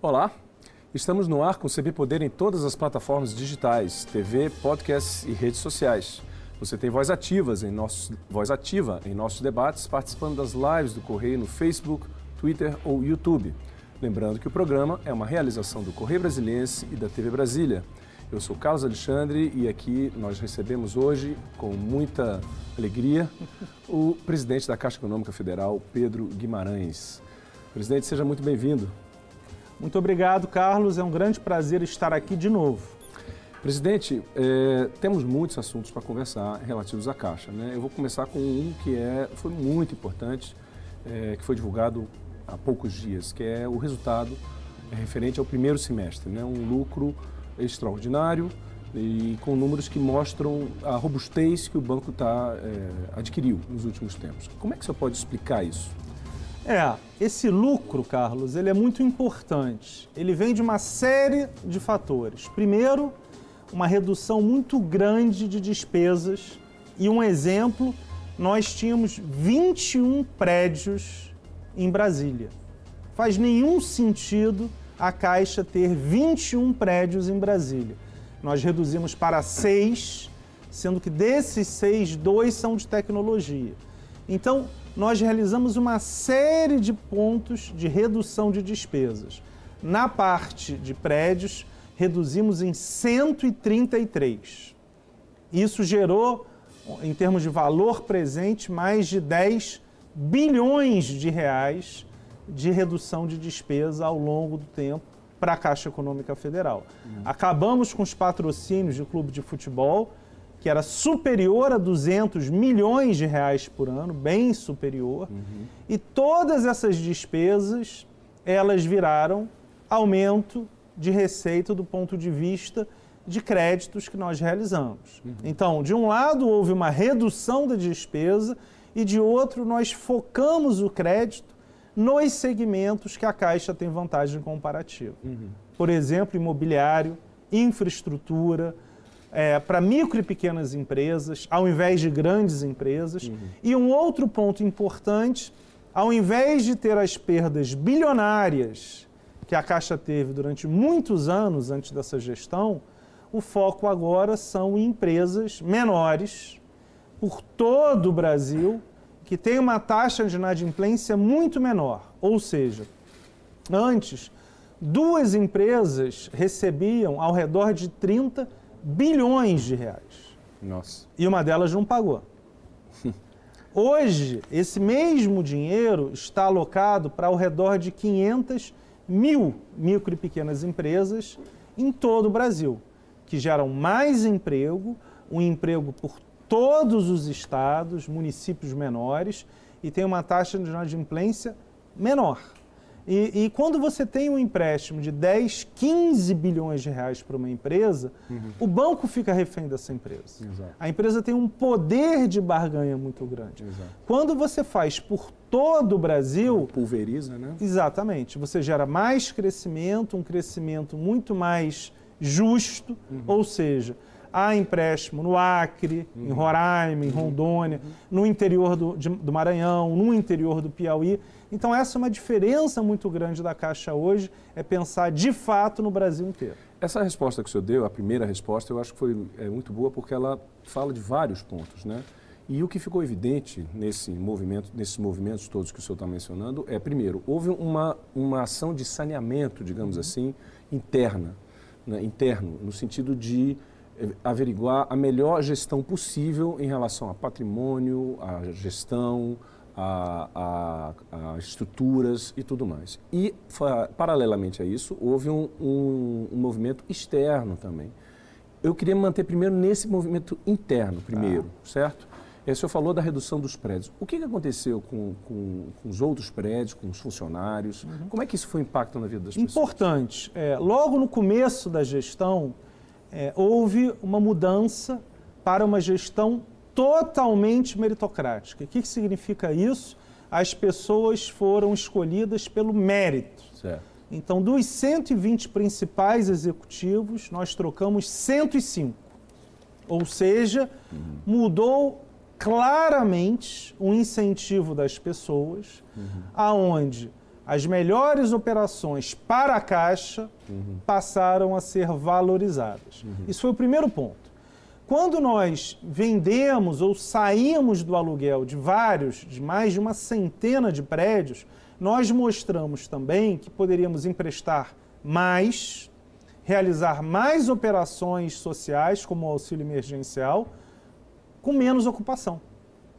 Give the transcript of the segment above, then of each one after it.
Olá, estamos no ar com o CB Poder em todas as plataformas digitais, TV, podcasts e redes sociais. Você tem voz ativas em nossos, voz ativa em nossos debates, participando das lives do Correio no Facebook, Twitter ou YouTube. Lembrando que o programa é uma realização do Correio Brasiliense e da TV Brasília. Eu sou Carlos Alexandre e aqui nós recebemos hoje, com muita alegria, o presidente da Caixa Econômica Federal, Pedro Guimarães. Presidente, seja muito bem-vindo. Muito obrigado, Carlos. É um grande prazer estar aqui de novo. Presidente, é, temos muitos assuntos para conversar relativos à Caixa. Né? Eu vou começar com um que é, foi muito importante, é, que foi divulgado há poucos dias, que é o resultado referente ao primeiro semestre. Né? Um lucro extraordinário e com números que mostram a robustez que o banco tá, é, adquiriu nos últimos tempos. Como é que você pode explicar isso? É, esse lucro, Carlos, ele é muito importante. Ele vem de uma série de fatores. Primeiro, uma redução muito grande de despesas. E um exemplo, nós tínhamos 21 prédios em Brasília. Faz nenhum sentido a Caixa ter 21 prédios em Brasília. Nós reduzimos para seis, sendo que desses seis, dois são de tecnologia. Então, nós realizamos uma série de pontos de redução de despesas. Na parte de prédios, reduzimos em 133. Isso gerou, em termos de valor presente, mais de 10 bilhões de reais de redução de despesa ao longo do tempo para a Caixa Econômica Federal. Uhum. Acabamos com os patrocínios de clube de futebol que era superior a 200 milhões de reais por ano, bem superior, uhum. e todas essas despesas elas viraram aumento de receita do ponto de vista de créditos que nós realizamos. Uhum. Então, de um lado houve uma redução da despesa e de outro nós focamos o crédito nos segmentos que a Caixa tem vantagem comparativa. Uhum. Por exemplo, imobiliário, infraestrutura, é, para micro e pequenas empresas, ao invés de grandes empresas. Uhum. E um outro ponto importante, ao invés de ter as perdas bilionárias que a Caixa teve durante muitos anos antes dessa gestão, o foco agora são empresas menores por todo o Brasil que têm uma taxa de inadimplência muito menor. Ou seja, antes, duas empresas recebiam ao redor de 30 bilhões de reais. Nossa. E uma delas não pagou. Hoje, esse mesmo dinheiro está alocado para ao redor de 500 mil micro e pequenas empresas em todo o Brasil, que geram mais emprego, um emprego por todos os estados, municípios menores, e tem uma taxa de inadimplência menor. E, e, quando você tem um empréstimo de 10, 15 bilhões de reais para uma empresa, uhum. o banco fica refém dessa empresa. Exato. A empresa tem um poder de barganha muito grande. Exato. Quando você faz por todo o Brasil. Pulveriza, né? Exatamente. Você gera mais crescimento, um crescimento muito mais justo, uhum. ou seja, há empréstimo no Acre, uhum. em Roraima, em uhum. Rondônia, uhum. no interior do, de, do Maranhão, no interior do Piauí. Então, essa é uma diferença muito grande da Caixa hoje, é pensar de fato no Brasil inteiro. Essa resposta que o senhor deu, a primeira resposta, eu acho que foi é, muito boa porque ela fala de vários pontos, né? E o que ficou evidente nesse movimento, nesses movimentos todos que o senhor está mencionando é, primeiro, houve uma, uma ação de saneamento, digamos uhum. assim, interna, né? interno, no sentido de é, averiguar a melhor gestão possível em relação a patrimônio, a gestão, a, a, a, estruturas e tudo mais. E, paralelamente a isso, houve um, um, um, movimento externo também. Eu queria manter primeiro nesse movimento interno, primeiro, ah. certo? E o senhor falou da redução dos prédios. O que, que aconteceu com, com, com, os outros prédios, com os funcionários? Uhum. Como é que isso foi impacto na vida das pessoas? Importante. É, logo no começo da gestão, é, houve uma mudança para uma gestão totalmente meritocrática. O que, que significa isso? As pessoas foram escolhidas pelo mérito. Certo. Então, dos 120 principais executivos, nós trocamos 105. Ou seja, uhum. mudou claramente o incentivo das pessoas, uhum. aonde as melhores operações para a Caixa uhum. passaram a ser valorizadas. Uhum. Isso foi o primeiro ponto. Quando nós vendemos ou saímos do aluguel de vários, de mais de uma centena de prédios, nós mostramos também que poderíamos emprestar mais, realizar mais operações sociais, como o auxílio emergencial, com menos ocupação.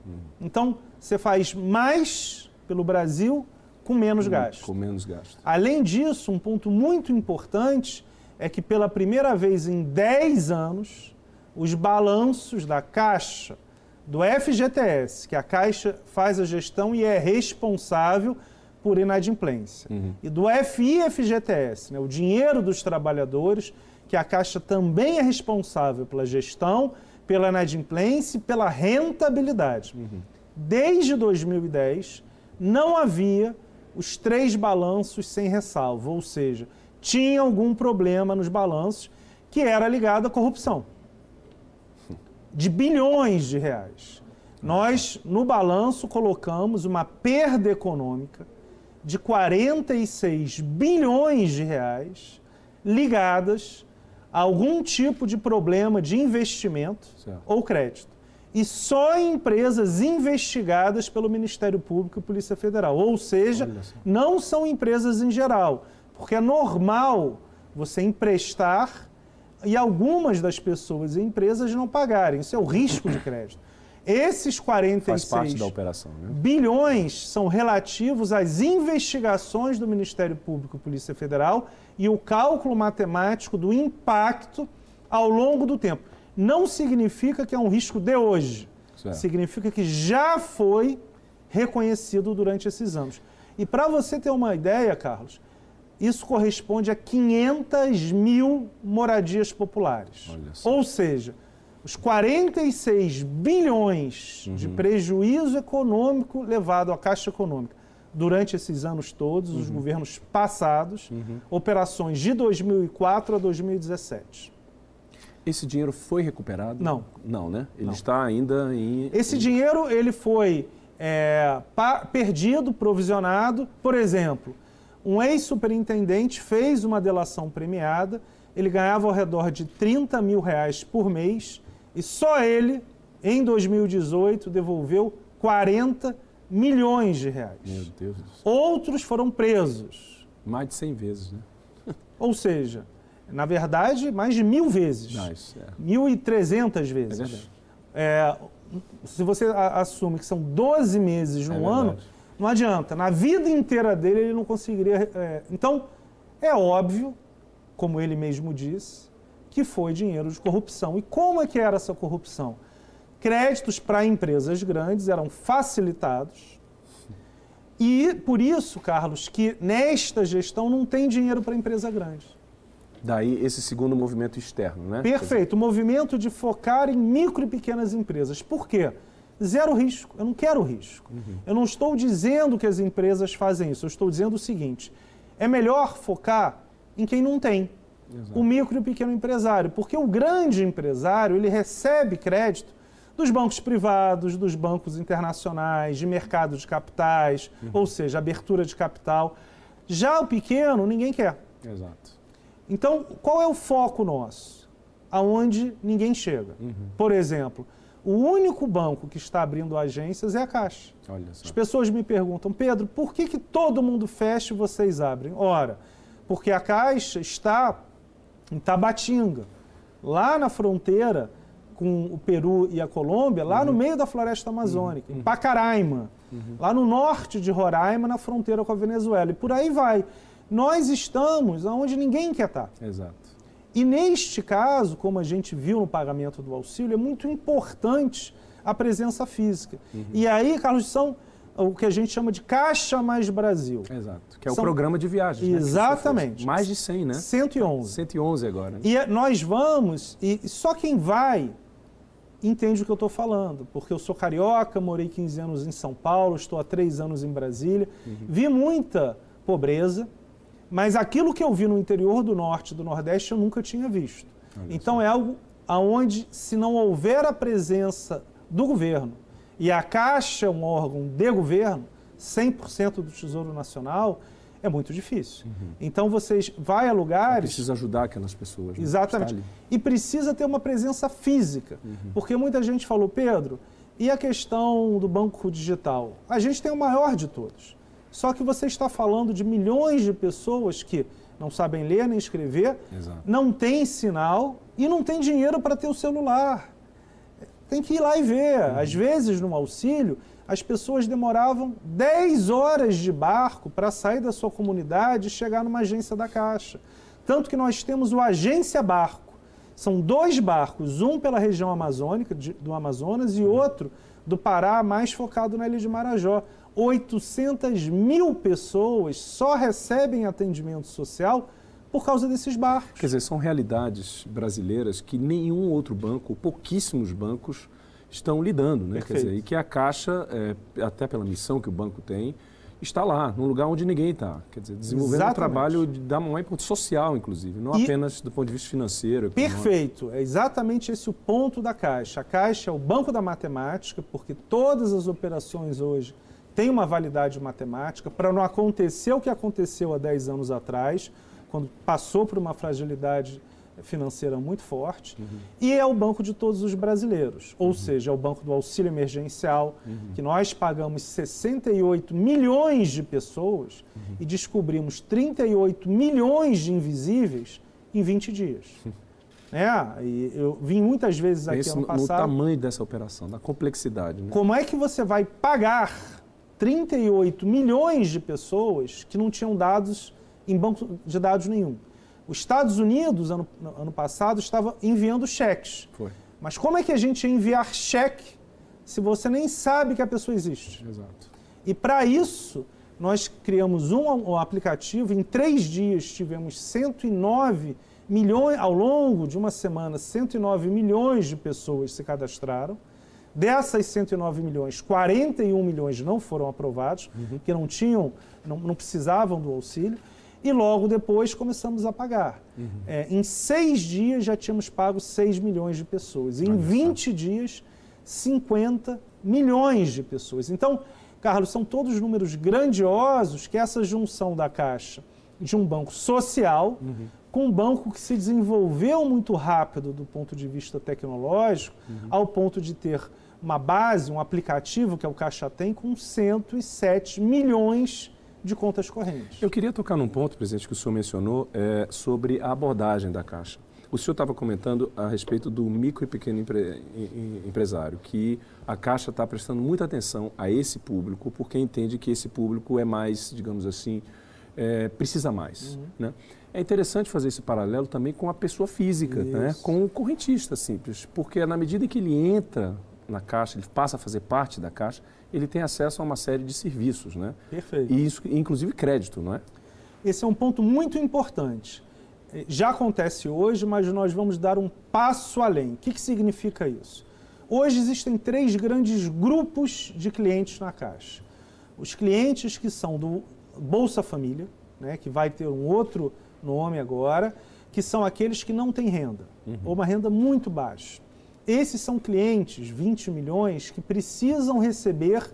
Uhum. Então, você faz mais pelo Brasil com menos com, gasto. Com menos gasto. Além disso, um ponto muito importante é que pela primeira vez em 10 anos, os balanços da Caixa, do FGTS, que a Caixa faz a gestão e é responsável por inadimplência, uhum. e do FIFGTS, né, o dinheiro dos trabalhadores, que a Caixa também é responsável pela gestão, pela inadimplência e pela rentabilidade. Uhum. Desde 2010, não havia os três balanços sem ressalva, ou seja, tinha algum problema nos balanços que era ligado à corrupção. De bilhões de reais. Nós, no balanço, colocamos uma perda econômica de 46 bilhões de reais ligadas a algum tipo de problema de investimento certo. ou crédito e só em empresas investigadas pelo Ministério Público e Polícia Federal. Ou seja, não são empresas em geral, porque é normal você emprestar e algumas das pessoas e empresas não pagarem. Isso é o risco de crédito. Esses 46 operação, né? bilhões são relativos às investigações do Ministério Público e Polícia Federal e o cálculo matemático do impacto ao longo do tempo não significa que é um risco de hoje. Certo. Significa que já foi reconhecido durante esses anos. E para você ter uma ideia, Carlos, isso corresponde a 500 mil moradias populares. Ou seja, os 46 bilhões uhum. de prejuízo econômico levado à Caixa Econômica durante esses anos todos, uhum. os governos passados, uhum. operações de 2004 a 2017. Esse dinheiro foi recuperado? Não. Não, né? Ele Não. está ainda em... Esse dinheiro, ele foi é, perdido, provisionado. Por exemplo, um ex-superintendente fez uma delação premiada, ele ganhava ao redor de 30 mil reais por mês e só ele, em 2018, devolveu 40 milhões de reais. Meu Deus do céu. Outros foram presos. Mais de 100 vezes, né? Ou seja, na verdade, mais de mil vezes. Nice, é. Mil e trezentas vezes. É, se você assume que são 12 meses no é ano, não adianta. Na vida inteira dele, ele não conseguiria. É, então, é óbvio, como ele mesmo disse, que foi dinheiro de corrupção. E como é que era essa corrupção? Créditos para empresas grandes eram facilitados. E por isso, Carlos, que nesta gestão não tem dinheiro para empresa grande. Daí esse segundo movimento externo, né? Perfeito. O movimento de focar em micro e pequenas empresas. Por quê? Zero risco. Eu não quero risco. Uhum. Eu não estou dizendo que as empresas fazem isso. Eu estou dizendo o seguinte: é melhor focar em quem não tem. Exato. O micro e o pequeno empresário. Porque o grande empresário, ele recebe crédito dos bancos privados, dos bancos internacionais, de mercado de capitais, uhum. ou seja, abertura de capital. Já o pequeno, ninguém quer. Exato. Então, qual é o foco nosso? Aonde ninguém chega. Uhum. Por exemplo, o único banco que está abrindo agências é a Caixa. As pessoas me perguntam, Pedro, por que, que todo mundo fecha e vocês abrem? Ora, porque a Caixa está em Tabatinga, lá na fronteira com o Peru e a Colômbia, lá uhum. no meio da floresta amazônica, uhum. em Pacaraima, uhum. lá no norte de Roraima, na fronteira com a Venezuela. E por aí vai. Nós estamos onde ninguém quer estar. Exato. E neste caso, como a gente viu no pagamento do auxílio, é muito importante a presença física. Uhum. E aí, Carlos, são o que a gente chama de Caixa Mais Brasil. Exato, que é o programa de viagens. Né, Exatamente. Né? Mais de 100, né? 111. 111 agora. Né? E é, nós vamos, e só quem vai entende o que eu estou falando, porque eu sou carioca, morei 15 anos em São Paulo, estou há 3 anos em Brasília, uhum. vi muita pobreza, mas aquilo que eu vi no interior do norte e do nordeste eu nunca tinha visto. Então é algo aonde, se não houver a presença do governo, e a Caixa é um órgão de governo, 100% do Tesouro Nacional, é muito difícil. Uhum. Então vocês vai a lugares. Precisa ajudar aquelas pessoas. Né? Exatamente. E precisa ter uma presença física. Uhum. Porque muita gente falou, Pedro, e a questão do banco digital? A gente tem o maior de todos. Só que você está falando de milhões de pessoas que não sabem ler nem escrever, Exato. não tem sinal e não tem dinheiro para ter o celular. Tem que ir lá e ver. Uhum. Às vezes, no auxílio, as pessoas demoravam 10 horas de barco para sair da sua comunidade e chegar numa agência da Caixa. Tanto que nós temos o Agência Barco. São dois barcos, um pela região amazônica, de, do Amazonas, e outro do Pará, mais focado na ilha de Marajó. 800 mil pessoas só recebem atendimento social por causa desses barcos. Quer dizer, são realidades brasileiras que nenhum outro banco, pouquíssimos bancos, estão lidando, né? Quer dizer, e que a Caixa, é, até pela missão que o banco tem, está lá, num lugar onde ninguém está. Quer dizer, desenvolvendo Exatamente. um trabalho de, da maior importância social, inclusive, não e apenas do ponto de vista financeiro. Perfeito. É exatamente esse o ponto da Caixa. A Caixa é o banco da matemática, porque todas as operações hoje têm uma validade matemática para não acontecer o que aconteceu há 10 anos atrás, quando passou por uma fragilidade financeira muito forte, uhum. e é o banco de todos os brasileiros, ou uhum. seja, é o banco do auxílio emergencial, uhum. que nós pagamos 68 milhões de pessoas uhum. e descobrimos 38 milhões de invisíveis em 20 dias. É, e eu vim muitas vezes aqui ano passado. no tamanho dessa operação, da complexidade. Né? Como é que você vai pagar 38 milhões de pessoas que não tinham dados em banco de dados nenhum? Os Estados Unidos, ano, ano passado, estava enviando cheques. Foi. Mas como é que a gente ia enviar cheque se você nem sabe que a pessoa existe? Exato. E para isso, nós criamos um, um, aplicativo, em três dias tivemos 109 milhões, ao longo de uma semana, 109 milhões de pessoas se cadastraram. Dessas 109 milhões, 41 milhões não foram aprovados, uhum. que não tinham, não, não precisavam do auxílio e logo depois começamos a pagar. Uhum. É, em seis dias já tínhamos pago 6 milhões de pessoas. Em 20 dias, 50 milhões de pessoas. Então, Carlos, são todos números grandiosos que essa junção da Caixa de um banco social uhum. com um banco que se desenvolveu muito rápido do ponto de vista tecnológico, uhum. ao ponto de ter uma base, um aplicativo que é o Caixa tem com 107 milhões de contas correntes. Eu queria tocar num ponto, presidente, que o senhor mencionou é, sobre a abordagem da Caixa. O senhor estava comentando a respeito do micro e pequeno empre... empresário, que a Caixa está prestando muita atenção a esse público, porque entende que esse público é mais, digamos assim, é, precisa mais. Uhum. Né? É interessante fazer esse paralelo também com a pessoa física, né? com o correntista simples, porque na medida que ele entra na Caixa, ele passa a fazer parte da Caixa, ele tem acesso a uma série de serviços, né? Perfeito. E isso, inclusive crédito, não é? Esse é um ponto muito importante. É, já acontece hoje, mas nós vamos dar um passo além. O que, que significa isso? Hoje existem três grandes grupos de clientes na Caixa. Os clientes que são do Bolsa Família, né, que vai ter um outro nome agora, que são aqueles que não têm renda, uhum. ou uma renda muito baixa. Esses são clientes, 20 milhões, que precisam receber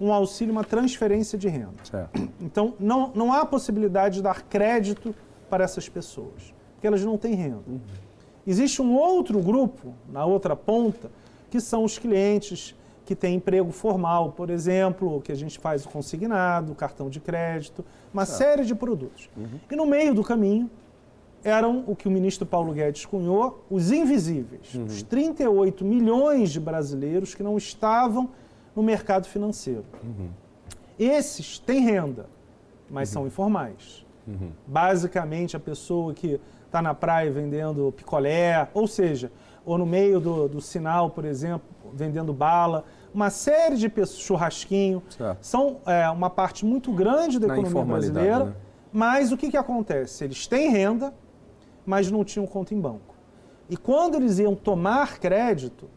um auxílio, uma transferência de renda. Certo. Então, não, não há possibilidade de dar crédito para essas pessoas, porque elas não têm renda. Uhum. Existe um outro grupo, na outra ponta, que são os clientes que têm emprego formal, por exemplo, que a gente faz o consignado, cartão de crédito, uma certo. série de produtos. Uhum. E no meio do caminho, eram o que o ministro Paulo Guedes cunhou, os invisíveis, uhum. os 38 milhões de brasileiros que não estavam no mercado financeiro. Uhum. Esses têm renda, mas uhum. são informais. Uhum. Basicamente, a pessoa que está na praia vendendo picolé, ou seja, ou no meio do, do sinal, por exemplo, vendendo bala, uma série de pessoas, churrasquinho, certo. são é, uma parte muito grande da na economia brasileira. Né? Mas o que, que acontece? Eles têm renda, mas não tinham conta em banco. E quando eles iam tomar crédito,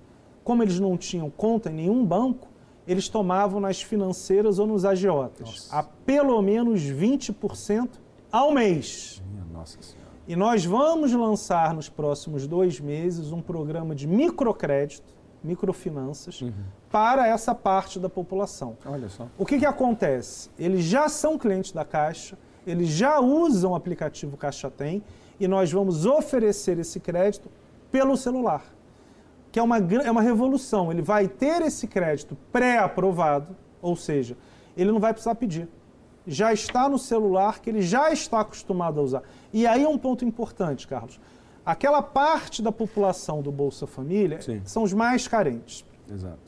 como eles não tinham conta em nenhum banco, eles tomavam nas financeiras ou nos agiotas, Nossa. a pelo menos 20% ao mês. Nossa Senhora. E nós vamos lançar nos próximos dois meses um programa de microcrédito, microfinanças, uhum. para essa parte da população. Olha só. O que, que acontece? Eles já são clientes da Caixa, eles já usam o aplicativo Caixa Tem e nós vamos oferecer esse crédito pelo celular, que é uma, é uma revolução. Ele vai ter esse crédito pré-aprovado, ou seja, ele não vai precisar pedir. Já está no celular que ele já está acostumado a usar. E aí é um ponto importante, Carlos. Aquela parte da população do Bolsa Família Sim. são os mais carentes. Exato.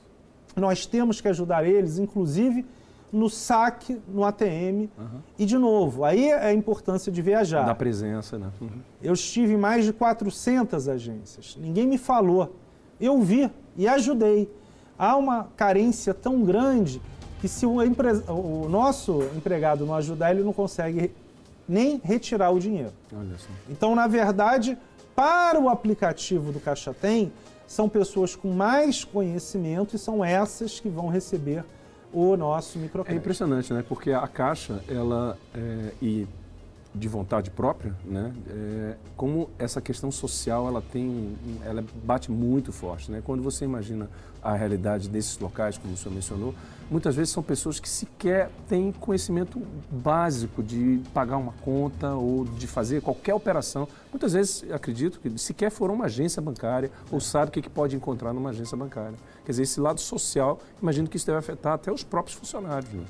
Nós temos que ajudar eles, inclusive no saque, no ATM. Uhum. E, de novo, aí é a importância de viajar. Da presença, né? Uhum. Eu estive em mais de 400 agências. Ninguém me falou. Eu vi e ajudei. Há uma carência tão grande que se o, empre... o nosso empregado não ajudar, ele não consegue nem retirar o dinheiro. Então, na verdade, para o aplicativo do Caixa Tem, são pessoas com mais conhecimento e são essas que vão receber o nosso microcrédito. É impressionante, né? Porque a Caixa, ela, é, e de vontade própria, né? É, como essa questão social, ela tem, ela bate muito forte, né? Quando você imagina a realidade desses locais, como o senhor mencionou, muitas vezes são pessoas que sequer têm conhecimento básico de pagar uma conta ou de fazer qualquer operação. Muitas vezes, acredito que sequer foram uma agência bancária ou sabe o que, pode encontrar numa agência bancária. Quer dizer, esse lado social, imagino que isso deve afetar até os próprios funcionários. Né?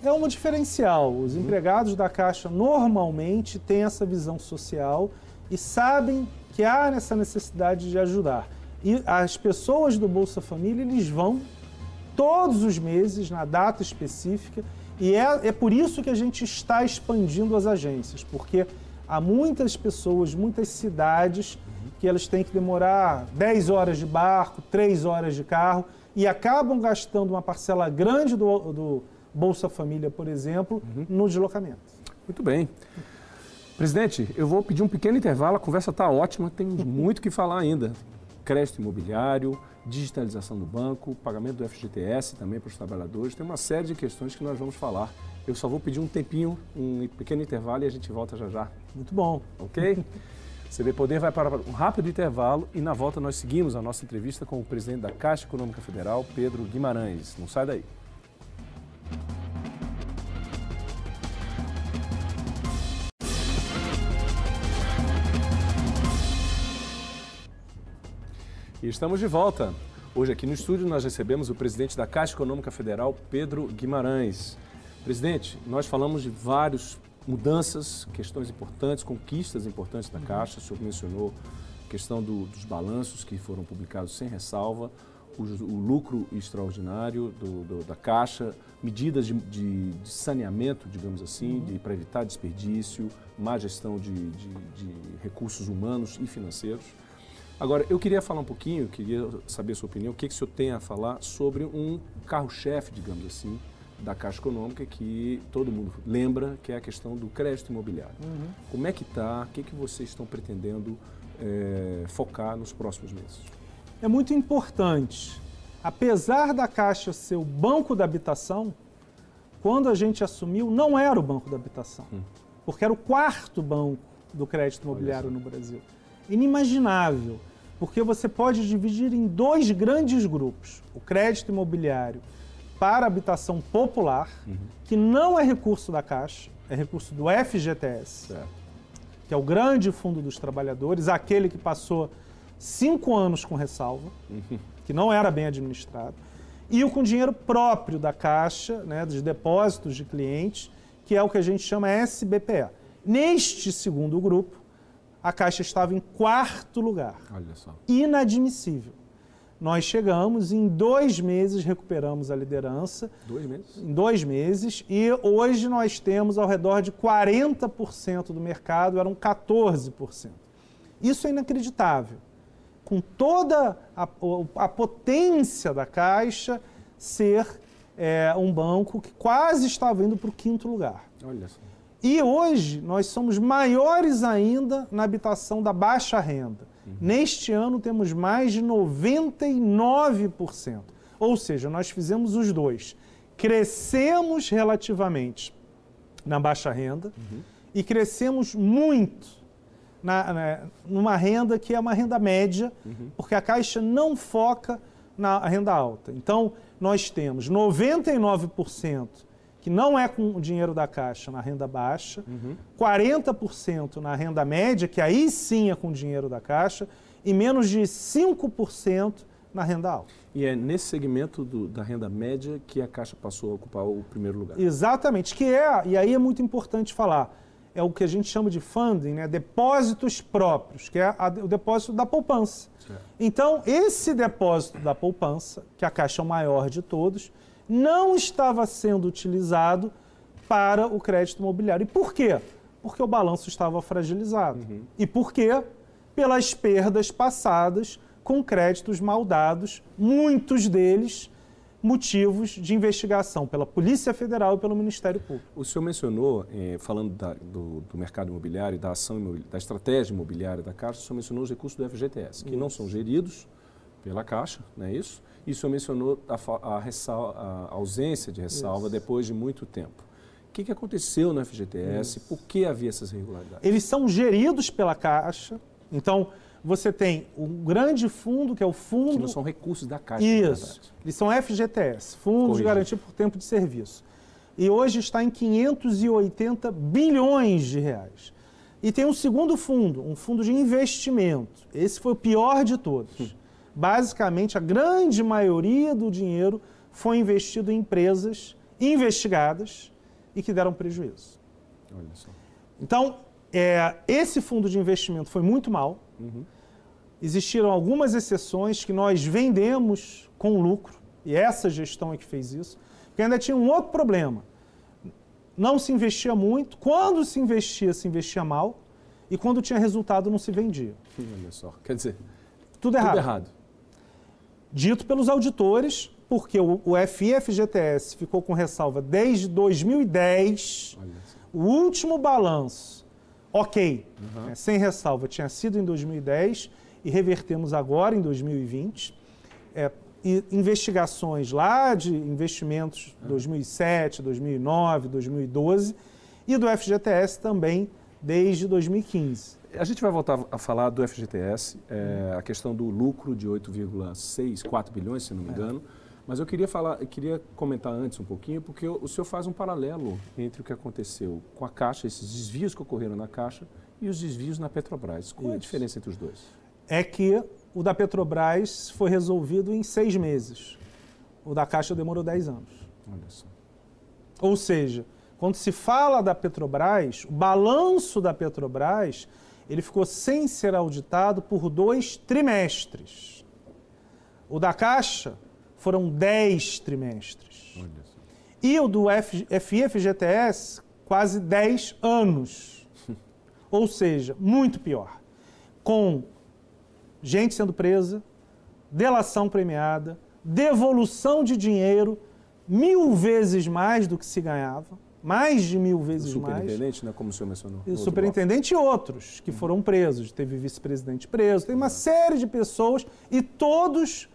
É um diferencial. Os empregados da Caixa normalmente têm essa visão social e sabem que há essa necessidade de ajudar. E as pessoas do Bolsa Família, eles vão todos os meses, na data específica, e é, é por isso que a gente está expandindo as agências, porque há muitas pessoas, muitas cidades que elas têm que demorar 10 horas de barco, 3 horas de carro e acabam gastando uma parcela grande do, do Bolsa Família, por exemplo, uhum. no deslocamento. Muito bem. Presidente, eu vou pedir um pequeno intervalo, a conversa está ótima, tem muito que falar ainda. Crédito imobiliário, digitalização do banco, pagamento do FGTS também para os trabalhadores. Tem uma série de questões que nós vamos falar. Eu só vou pedir um tempinho, um pequeno intervalo e a gente volta já já. Muito bom. Ok? CB Poder vai para um rápido intervalo e na volta nós seguimos a nossa entrevista com o presidente da Caixa Econômica Federal, Pedro Guimarães. Não sai daí. E estamos de volta. Hoje aqui no estúdio nós recebemos o presidente da Caixa Econômica Federal, Pedro Guimarães. Presidente, nós falamos de várias mudanças, questões importantes, conquistas importantes da Caixa. O senhor mencionou a questão do, dos balanços que foram publicados sem ressalva, o, o lucro extraordinário do, do, da Caixa, medidas de, de, de saneamento, digamos assim, uhum. para evitar desperdício, má gestão de, de recursos humanos e financeiros. Agora, eu queria falar um pouquinho, queria saber a sua opinião, o que, que o senhor tem a falar sobre um carro-chefe, digamos assim, da Caixa Econômica, que todo mundo lembra, que é a questão do crédito imobiliário. Uhum. Como é que está? O que, que vocês estão pretendendo é, focar nos próximos meses? É muito importante. Apesar da Caixa ser o banco da habitação, quando a gente assumiu, não era o banco da habitação, hum. porque era o quarto banco do crédito imobiliário no Brasil. Inimaginável porque você pode dividir em dois grandes grupos: o crédito imobiliário para habitação popular, uhum. que não é recurso da Caixa, é recurso do FGTS, certo. que é o grande fundo dos trabalhadores, aquele que passou cinco anos com ressalva, uhum. que não era bem administrado, e o com dinheiro próprio da Caixa, né, dos depósitos de clientes, que é o que a gente chama SBPE. Neste segundo grupo, a Caixa estava em quarto lugar. Olha só. Inadmissível. Nós chegamos, em dois meses recuperamos a liderança. Dois meses? Em dois meses. E hoje nós temos ao redor de 40% do mercado, eram 14%. Isso é inacreditável. Com toda a, a potência da Caixa ser é, um banco que quase estava indo para o quinto lugar. Olha só. E hoje nós somos maiores ainda na habitação da baixa renda. Uhum. Neste ano temos mais de 99%. Ou seja, nós fizemos os dois. Crescemos relativamente na baixa renda uhum. e crescemos muito na, na, numa renda que é uma renda média, uhum. porque a Caixa não foca na renda alta. Então, nós temos 99% que não é com o dinheiro da Caixa na renda baixa, uhum. 40% na renda média, que aí sim é com o dinheiro da Caixa, e menos de 5% na renda alta. E é nesse segmento do, da renda média que a Caixa passou a ocupar o primeiro lugar. Exatamente, que é, e aí é muito importante falar, é o que a gente chama de funding, né? depósitos próprios, que é a, o depósito da poupança. Certo. Então, esse depósito da poupança, que a Caixa é o maior de todos, não estava sendo utilizado para o crédito imobiliário. E por quê? Porque o balanço estava fragilizado. Uhum. E por quê? Pelas perdas passadas com créditos mal dados, muitos deles motivos de investigação pela Polícia Federal e pelo Ministério Público. O senhor mencionou, eh, falando da, do, do, mercado imobiliário, da ação imobiliária, da estratégia imobiliária da Caixa, o senhor mencionou os recursos do FGTS, que isso. não são geridos pela Caixa, não é isso? E o senhor mencionou a, a, a ausência de ressalva isso. depois de muito tempo. O que, que aconteceu no FGTS? Isso. Por que havia essas irregularidades? Eles são geridos pela Caixa, então você tem um grande fundo, que é o fundo. Que não são recursos da Caixa. Isso. Eles são FGTS, Fundo de Garantia por Tempo de Serviço. E hoje está em 580 bilhões de reais. E tem um segundo fundo, um fundo de investimento. Esse foi o pior de todos. Basicamente, a grande maioria do dinheiro foi investido em empresas investigadas e que deram prejuízo. Olha só. Então, é, esse fundo de investimento foi muito mal. Uhum. Existiram algumas exceções que nós vendemos com lucro, e essa gestão é que fez isso, porque ainda tinha um outro problema. Não se investia muito, quando se investia, se investia mal, e quando tinha resultado, não se vendia. Olha só, quer dizer, tudo errado. Tudo errado. Dito pelos auditores, porque o, o FIFGTS ficou com ressalva desde 2010, o último balanço, ok, uhum. né, sem ressalva, tinha sido em 2010, e revertemos agora em 2020. É, e investigações lá de investimentos 2007, 2009, 2012 e do FGTS também desde 2015. A gente vai voltar a falar do FGTS, é, a questão do lucro de 8,6, 4 bilhões, se não me é. engano. Mas eu queria falar, eu queria comentar antes um pouquinho, porque o senhor faz um paralelo entre o que aconteceu com a Caixa, esses desvios que ocorreram na Caixa, e os desvios na Petrobras. Qual Isso. é a diferença entre os dois? é que o da Petrobras foi resolvido em seis meses. O da Caixa demorou dez anos. Olha só. Ou seja, quando se fala da Petrobras, o balanço da Petrobras ele ficou sem ser auditado por dois trimestres. O da Caixa foram dez trimestres. E o do FIFGTS, quase dez anos. Ou seja, muito pior. Com gente sendo presa, delação premiada, devolução de dinheiro mil vezes mais do que se ganhava, mais de mil vezes o superintendente, mais. né, como o senhor mencionou. O superintendente e outros que foram presos. Teve vice-presidente preso, tem uma série de pessoas e todos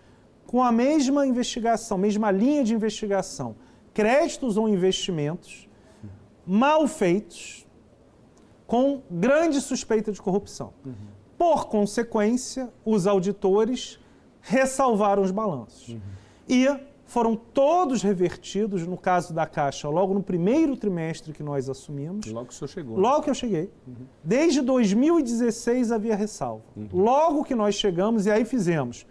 com a mesma investigação, mesma linha de investigação. Créditos ou investimentos mal feitos, com grande suspeita de corrupção. Uhum. Por consequência, os auditores ressalvaram os balanços. Uhum. E foram todos revertidos, no caso da Caixa, logo no primeiro trimestre que nós assumimos. Logo que o senhor chegou. Logo né? que eu cheguei. Uhum. Desde 2016 havia ressalva. Uhum. Logo que nós chegamos, e aí fizemos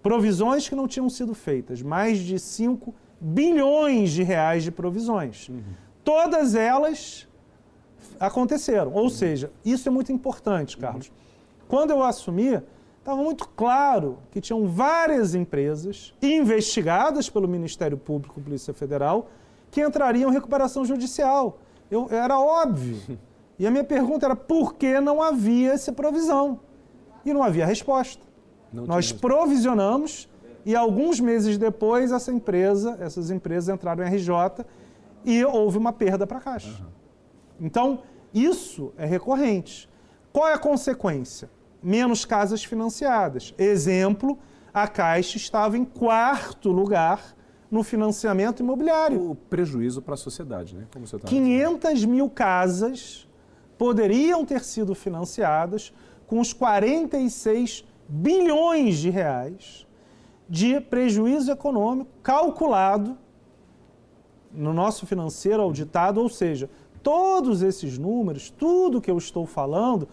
provisões que não tinham sido feitas, mais de 5 bilhões de reais de provisões. Uhum. Todas elas aconteceram. Ou uhum. seja, isso é muito importante, Carlos. Uhum. Quando eu assumi, estava muito claro que tinham várias empresas investigadas pelo Ministério Público e Polícia Federal que entrariam em recuperação judicial. Eu, era óbvio. E a minha pergunta era por que não havia essa provisão? E não havia resposta. Não Nós provisionamos e alguns meses depois essa empresa, essas empresas entraram em RJ e houve uma perda para a Caixa. Uhum. Então, isso é recorrente. Qual é a consequência? Menos casas financiadas. Exemplo, a Caixa estava em quarto lugar no financiamento imobiliário. O prejuízo para a sociedade, né? Como você tá 500 dizendo. mil casas poderiam ter sido financiadas com os 46 bilhões de reais de prejuízo econômico calculado no nosso financeiro auditado, ou seja, todos esses números, tudo que eu estou falando,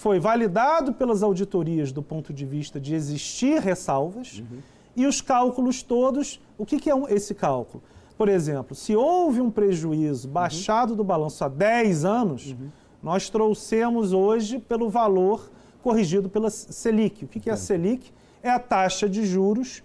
foi validado pelas auditorias do ponto de vista de existir ressalvas uhum. e os cálculos todos. O que, que é esse cálculo? Por exemplo, se houve um prejuízo baixado uhum. do balanço há 10 anos, uhum. nós trouxemos hoje pelo valor corrigido pela Selic. O que, que é a Selic? É a taxa de juros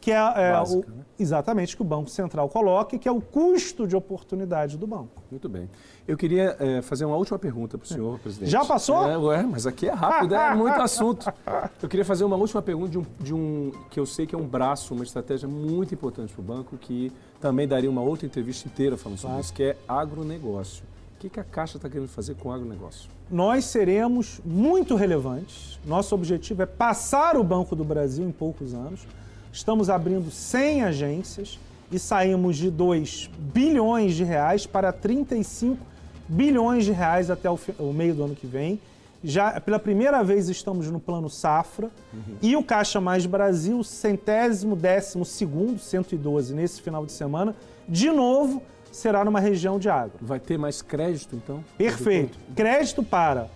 que é, é Básica, o, né? exatamente que o Banco Central coloca, que é o custo de oportunidade do banco. Muito bem. Eu queria é, fazer uma última pergunta para o senhor, presidente. Já passou? É, ué, mas aqui é rápido, é muito assunto. Eu queria fazer uma última pergunta de um, de um que eu sei que é um braço, uma estratégia muito importante para o banco, que também daria uma outra entrevista inteira falando sobre isso, que é agronegócio. O que, que a Caixa está querendo fazer com o agronegócio? Nós seremos muito relevantes. Nosso objetivo é passar o Banco do Brasil em poucos anos. Estamos abrindo 100 agências e saímos de 2 bilhões de reais para 35 bilhões de reais até o, o meio do ano que vem. Já pela primeira vez estamos no plano safra uhum. e o Caixa Mais Brasil, centésimo, décimo segundo, 112 nesse final de semana, de novo será numa região de água. Vai ter mais crédito então? Perfeito. Crédito para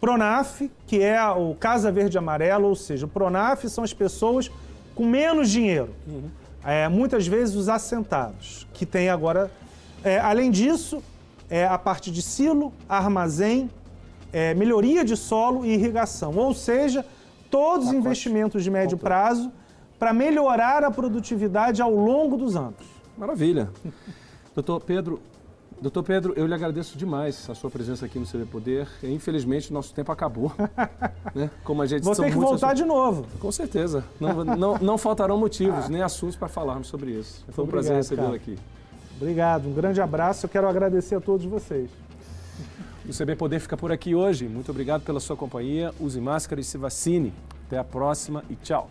Pronaf, que é o Casa Verde Amarelo, ou seja, o Pronaf são as pessoas com menos dinheiro. Uhum. É, muitas vezes os assentados, que tem agora. É, além disso, é, a parte de silo, armazém, é, melhoria de solo e irrigação. Ou seja, todos os investimentos de médio prazo para melhorar a produtividade ao longo dos anos. Maravilha. Doutor Pedro, Doutor Pedro, eu lhe agradeço demais a sua presença aqui no CB Poder. Infelizmente, nosso tempo acabou. né? Como a gente Vou ter que voltar assuntos... de novo. Com certeza. Não, não, não faltarão motivos, nem assuntos para falarmos sobre isso. Foi um Obrigado, prazer recebê-lo aqui. Obrigado, um grande abraço. Eu quero agradecer a todos vocês. O CB Poder fica por aqui hoje. Muito obrigado pela sua companhia. Use máscara e se vacine. Até a próxima e tchau.